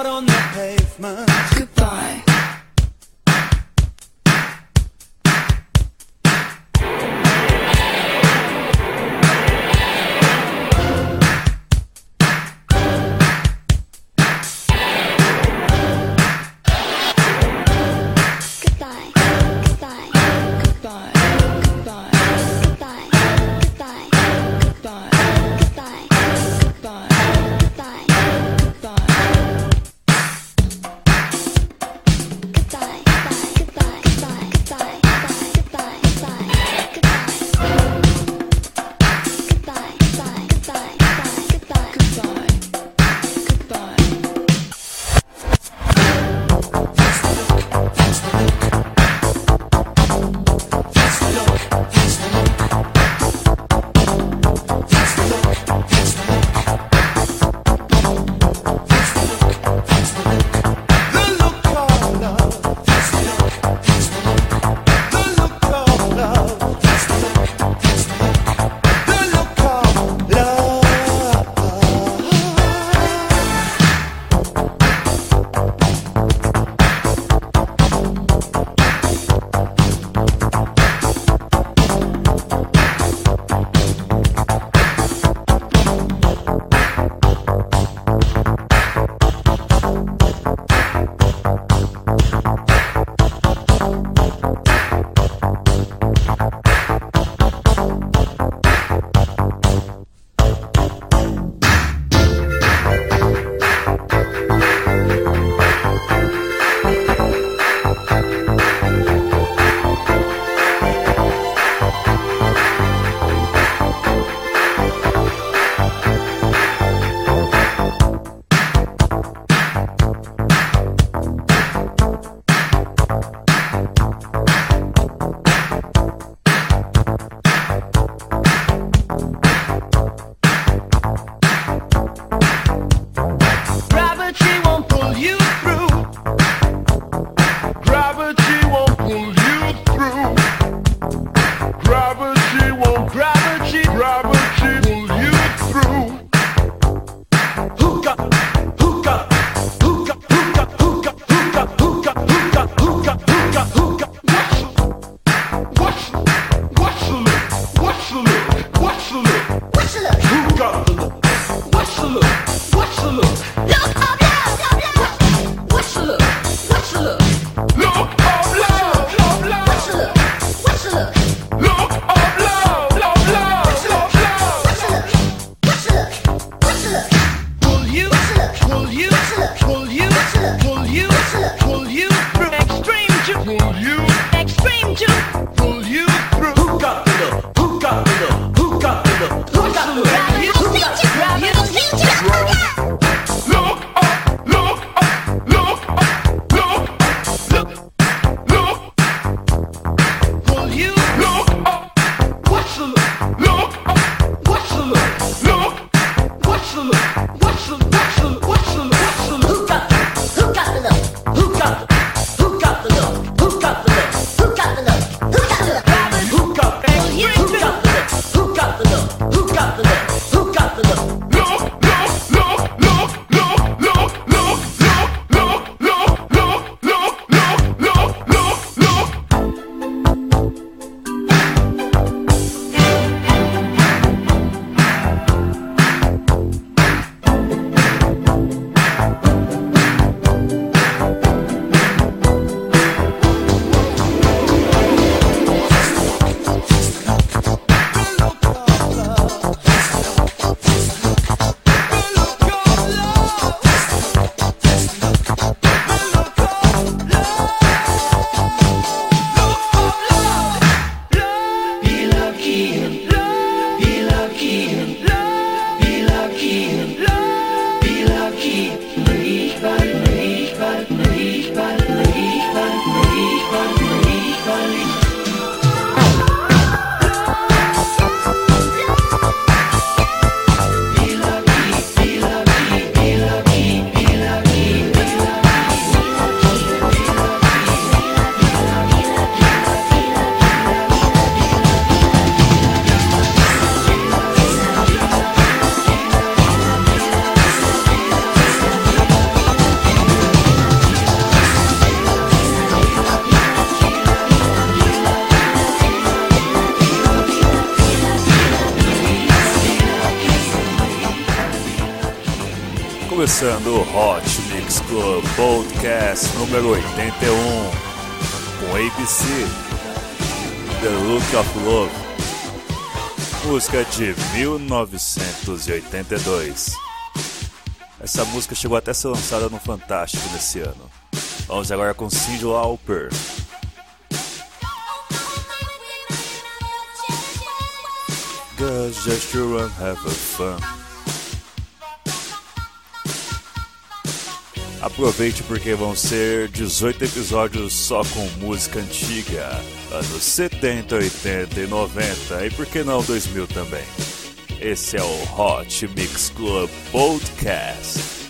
out on the pavement. Goodbye. ABC The Look of Love, música de 1982. Essa música chegou até a ser lançada no Fantástico nesse ano. Vamos agora com Cyndi Lauper. Girls just run have a fun. Aproveite porque vão ser 18 episódios só com música antiga, anos 70, 80 e 90 e por que não 2000 também. Esse é o Hot Mix Club Podcast.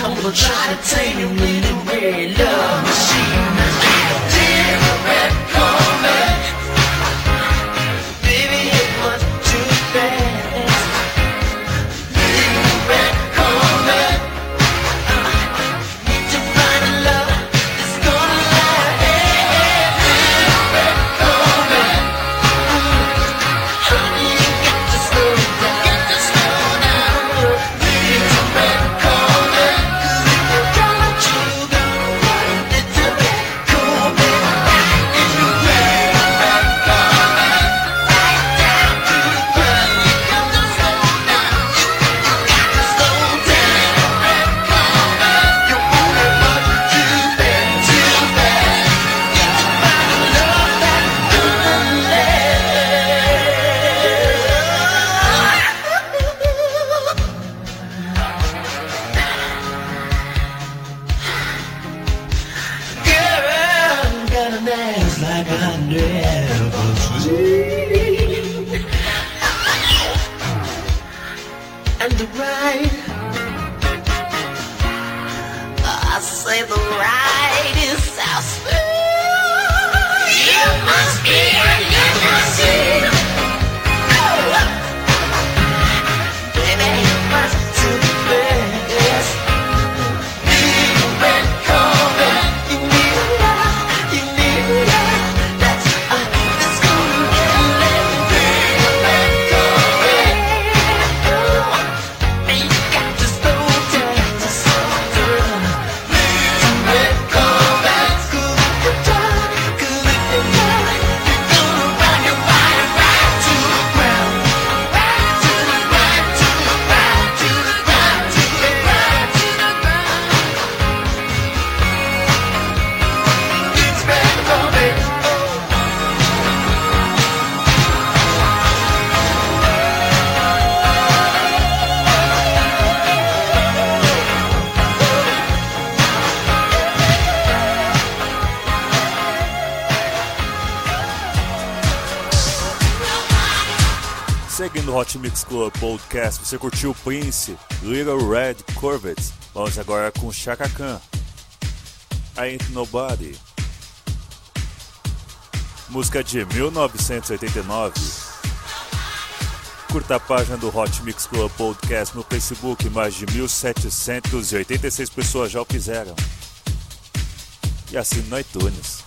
I'ma try to tame you with a red love machine. Mix Club Podcast, você curtiu Prince, Little Red Corvette? Vamos agora com Chaka Khan, Ain't Nobody. Música de 1989. Curta a página do Hot Mix Club Podcast no Facebook, mais de 1.786 pessoas já o fizeram. E assim no iTunes.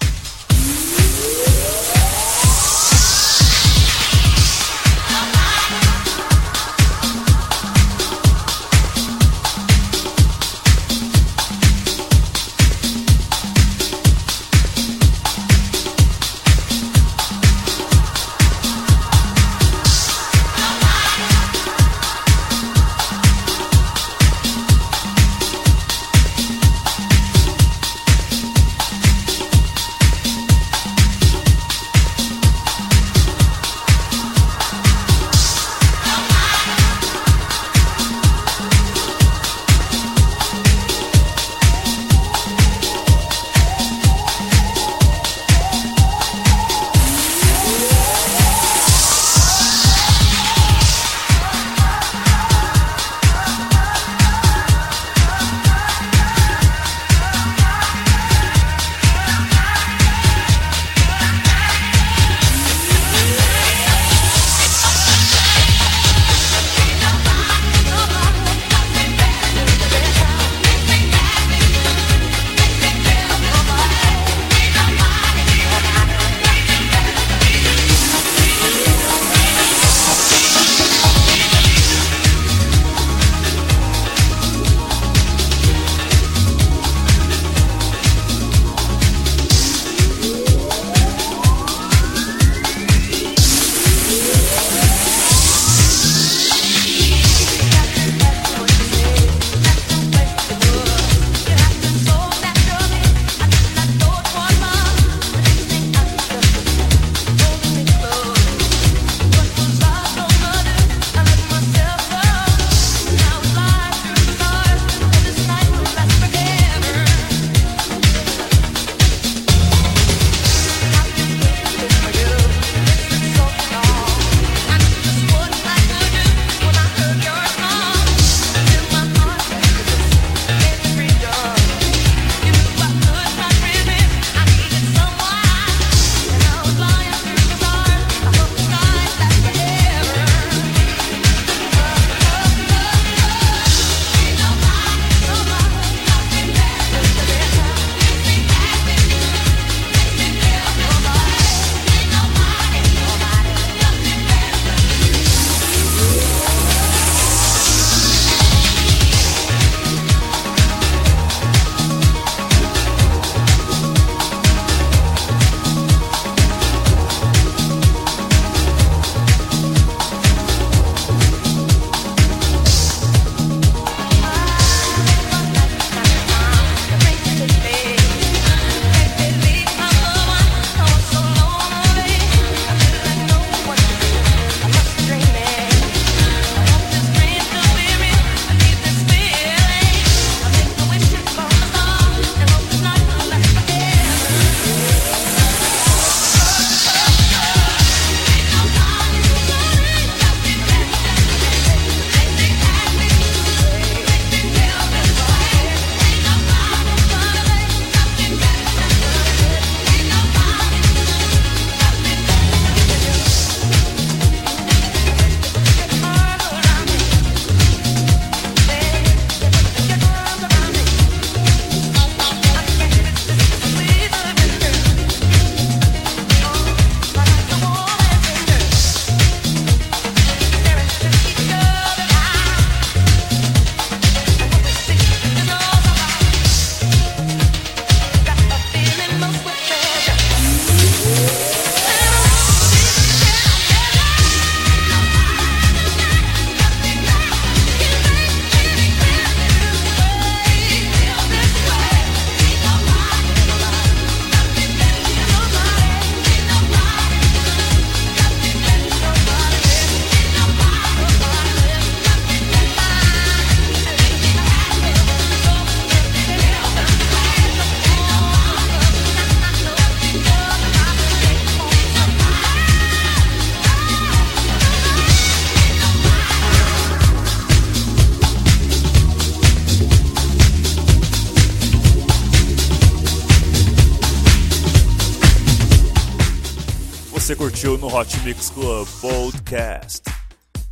Hot Mix Club Podcast.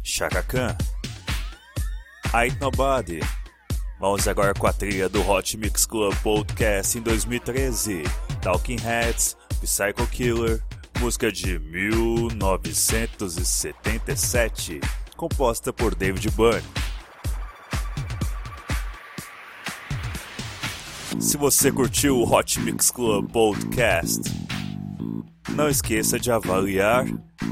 Chaka Khan. Ain't Nobody. Vamos agora com a trilha do Hot Mix Club Podcast em 2013. Talking Heads, Psycho Killer, música de 1977, composta por David Byrne. Se você curtiu o Hot Mix Club Podcast, não esqueça de avaliar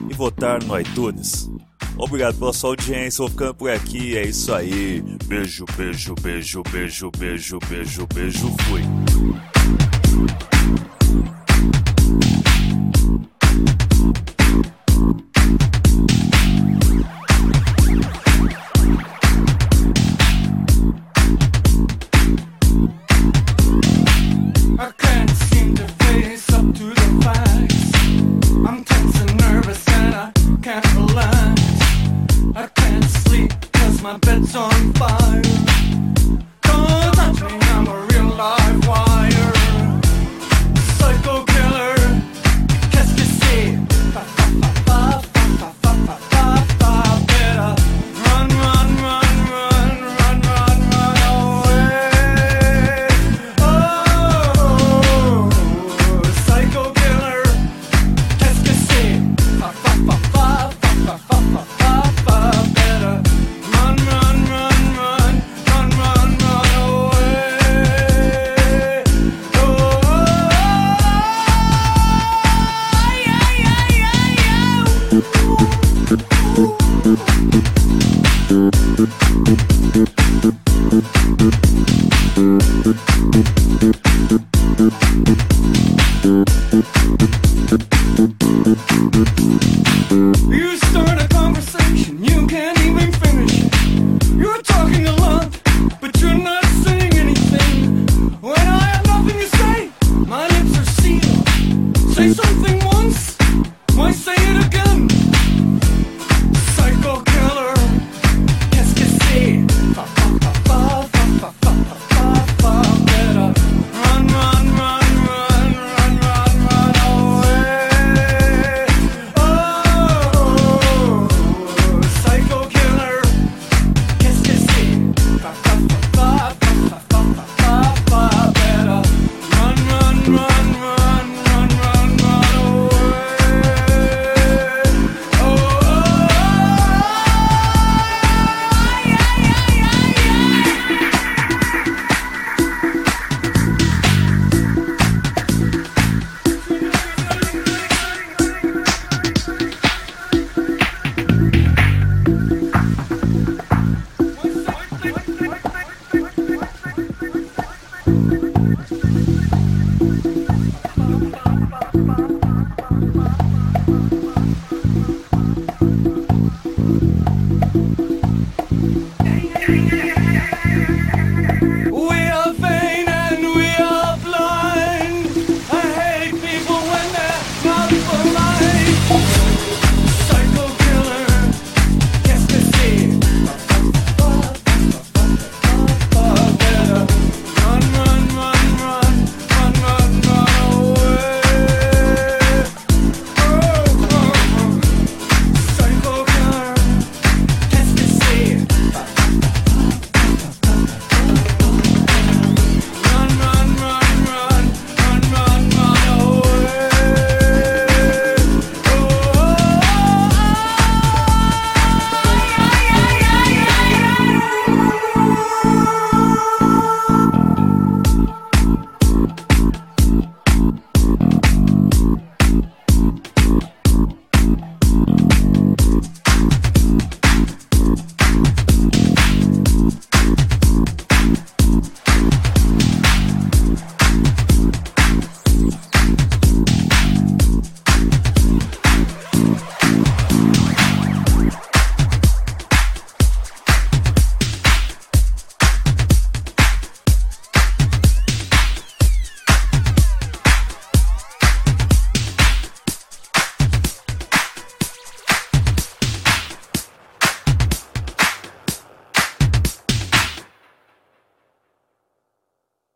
e votar no iTunes. Obrigado pela sua audiência, vou ficando por aqui, é isso aí. Beijo, beijo, beijo, beijo, beijo, beijo, beijo, fui.